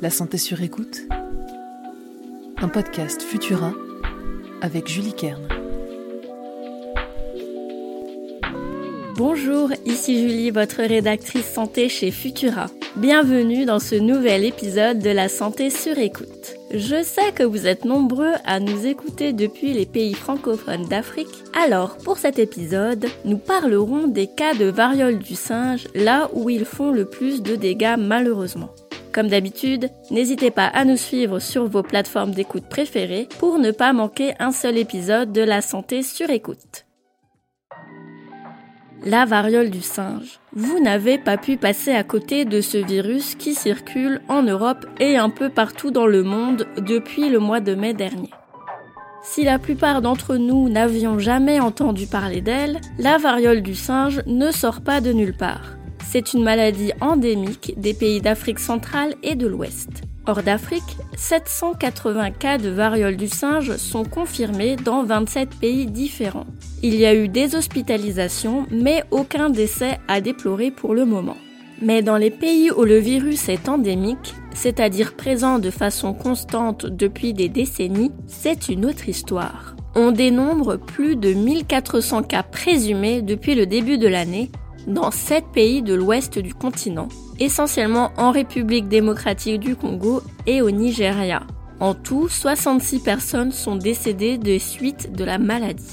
La santé sur écoute. Un podcast Futura avec Julie Kern. Bonjour, ici Julie, votre rédactrice santé chez Futura. Bienvenue dans ce nouvel épisode de La santé sur écoute. Je sais que vous êtes nombreux à nous écouter depuis les pays francophones d'Afrique, alors pour cet épisode, nous parlerons des cas de variole du singe, là où ils font le plus de dégâts malheureusement. Comme d'habitude, n'hésitez pas à nous suivre sur vos plateformes d'écoute préférées pour ne pas manquer un seul épisode de la santé sur écoute. La variole du singe. Vous n'avez pas pu passer à côté de ce virus qui circule en Europe et un peu partout dans le monde depuis le mois de mai dernier. Si la plupart d'entre nous n'avions jamais entendu parler d'elle, la variole du singe ne sort pas de nulle part. C'est une maladie endémique des pays d'Afrique centrale et de l'Ouest. Hors d'Afrique, 780 cas de variole du singe sont confirmés dans 27 pays différents. Il y a eu des hospitalisations, mais aucun décès à déplorer pour le moment. Mais dans les pays où le virus est endémique, c'est-à-dire présent de façon constante depuis des décennies, c'est une autre histoire. On dénombre plus de 1400 cas présumés depuis le début de l'année dans 7 pays de l'ouest du continent, essentiellement en République démocratique du Congo et au Nigeria. En tout, 66 personnes sont décédées des suites de la maladie.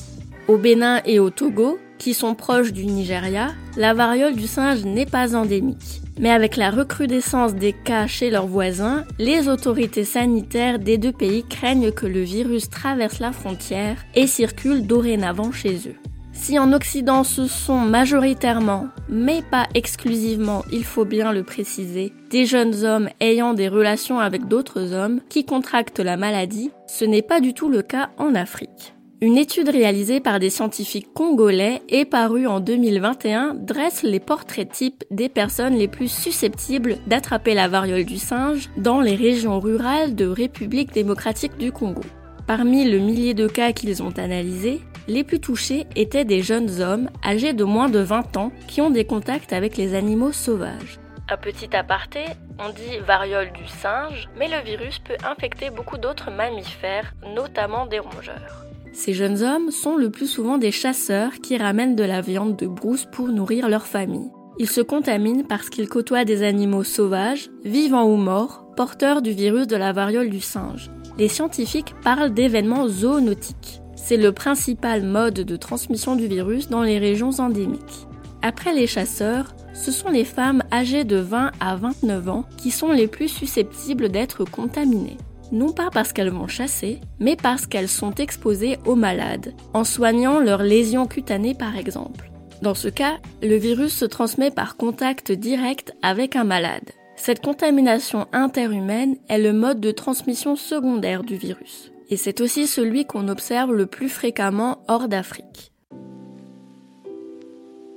Au Bénin et au Togo, qui sont proches du Nigeria, la variole du singe n'est pas endémique. Mais avec la recrudescence des cas chez leurs voisins, les autorités sanitaires des deux pays craignent que le virus traverse la frontière et circule dorénavant chez eux. Si en Occident ce sont majoritairement, mais pas exclusivement, il faut bien le préciser, des jeunes hommes ayant des relations avec d'autres hommes qui contractent la maladie, ce n'est pas du tout le cas en Afrique. Une étude réalisée par des scientifiques congolais et parue en 2021 dresse les portraits types des personnes les plus susceptibles d'attraper la variole du singe dans les régions rurales de République démocratique du Congo. Parmi le millier de cas qu'ils ont analysés, les plus touchés étaient des jeunes hommes âgés de moins de 20 ans qui ont des contacts avec les animaux sauvages. Un petit aparté, on dit variole du singe, mais le virus peut infecter beaucoup d'autres mammifères, notamment des rongeurs. Ces jeunes hommes sont le plus souvent des chasseurs qui ramènent de la viande de brousse pour nourrir leur famille. Ils se contaminent parce qu'ils côtoient des animaux sauvages, vivants ou morts, porteurs du virus de la variole du singe. Les scientifiques parlent d'événements zoonotiques. C'est le principal mode de transmission du virus dans les régions endémiques. Après les chasseurs, ce sont les femmes âgées de 20 à 29 ans qui sont les plus susceptibles d'être contaminées non pas parce qu'elles vont chasser, mais parce qu'elles sont exposées aux malades, en soignant leurs lésions cutanées par exemple. Dans ce cas, le virus se transmet par contact direct avec un malade. Cette contamination interhumaine est le mode de transmission secondaire du virus. Et c'est aussi celui qu'on observe le plus fréquemment hors d'Afrique.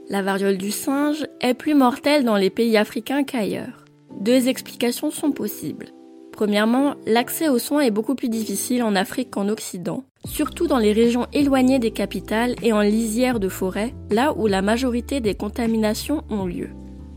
La variole du singe est plus mortelle dans les pays africains qu'ailleurs. Deux explications sont possibles. Premièrement, l'accès aux soins est beaucoup plus difficile en Afrique qu'en Occident, surtout dans les régions éloignées des capitales et en lisière de forêt, là où la majorité des contaminations ont lieu.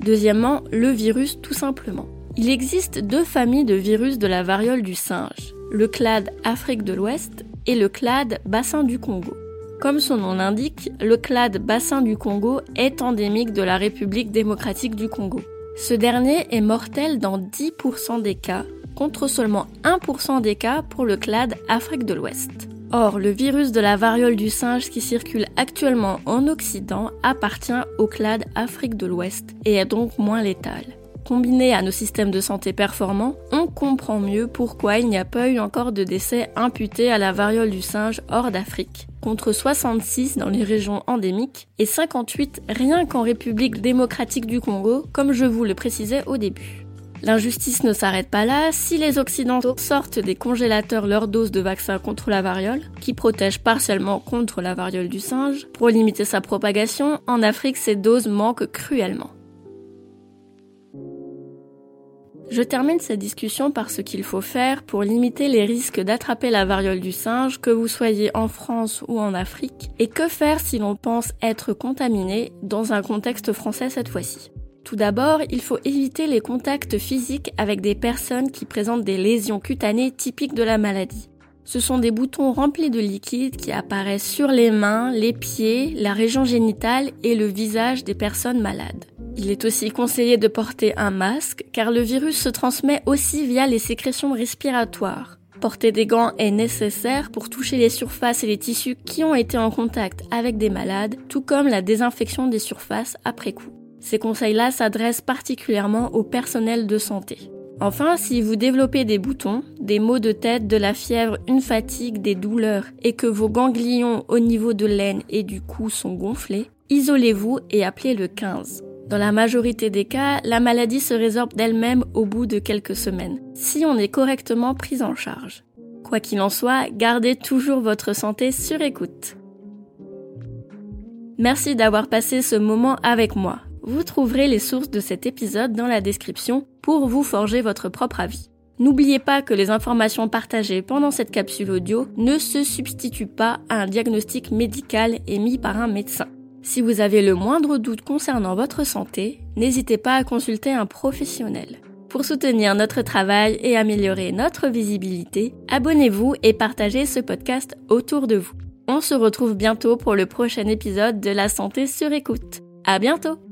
Deuxièmement, le virus tout simplement. Il existe deux familles de virus de la variole du singe, le clade Afrique de l'Ouest et le clade Bassin du Congo. Comme son nom l'indique, le clade Bassin du Congo est endémique de la République démocratique du Congo. Ce dernier est mortel dans 10% des cas contre seulement 1% des cas pour le clade Afrique de l'Ouest. Or, le virus de la variole du singe qui circule actuellement en Occident appartient au clade Afrique de l'Ouest et est donc moins létal. Combiné à nos systèmes de santé performants, on comprend mieux pourquoi il n'y a pas eu encore de décès imputés à la variole du singe hors d'Afrique, contre 66 dans les régions endémiques et 58 rien qu'en République démocratique du Congo, comme je vous le précisais au début. L'injustice ne s'arrête pas là. Si les Occidentaux sortent des congélateurs leur dose de vaccin contre la variole, qui protège partiellement contre la variole du singe, pour limiter sa propagation, en Afrique ces doses manquent cruellement. Je termine cette discussion par ce qu'il faut faire pour limiter les risques d'attraper la variole du singe, que vous soyez en France ou en Afrique, et que faire si l'on pense être contaminé dans un contexte français cette fois-ci? Tout d'abord, il faut éviter les contacts physiques avec des personnes qui présentent des lésions cutanées typiques de la maladie. Ce sont des boutons remplis de liquide qui apparaissent sur les mains, les pieds, la région génitale et le visage des personnes malades. Il est aussi conseillé de porter un masque car le virus se transmet aussi via les sécrétions respiratoires. Porter des gants est nécessaire pour toucher les surfaces et les tissus qui ont été en contact avec des malades, tout comme la désinfection des surfaces après coup. Ces conseils-là s'adressent particulièrement au personnel de santé. Enfin, si vous développez des boutons, des maux de tête, de la fièvre, une fatigue, des douleurs et que vos ganglions au niveau de l'aine et du cou sont gonflés, isolez-vous et appelez le 15. Dans la majorité des cas, la maladie se résorbe d'elle-même au bout de quelques semaines, si on est correctement pris en charge. Quoi qu'il en soit, gardez toujours votre santé sur écoute. Merci d'avoir passé ce moment avec moi. Vous trouverez les sources de cet épisode dans la description pour vous forger votre propre avis. N'oubliez pas que les informations partagées pendant cette capsule audio ne se substituent pas à un diagnostic médical émis par un médecin. Si vous avez le moindre doute concernant votre santé, n'hésitez pas à consulter un professionnel. Pour soutenir notre travail et améliorer notre visibilité, abonnez-vous et partagez ce podcast autour de vous. On se retrouve bientôt pour le prochain épisode de La santé sur écoute. À bientôt!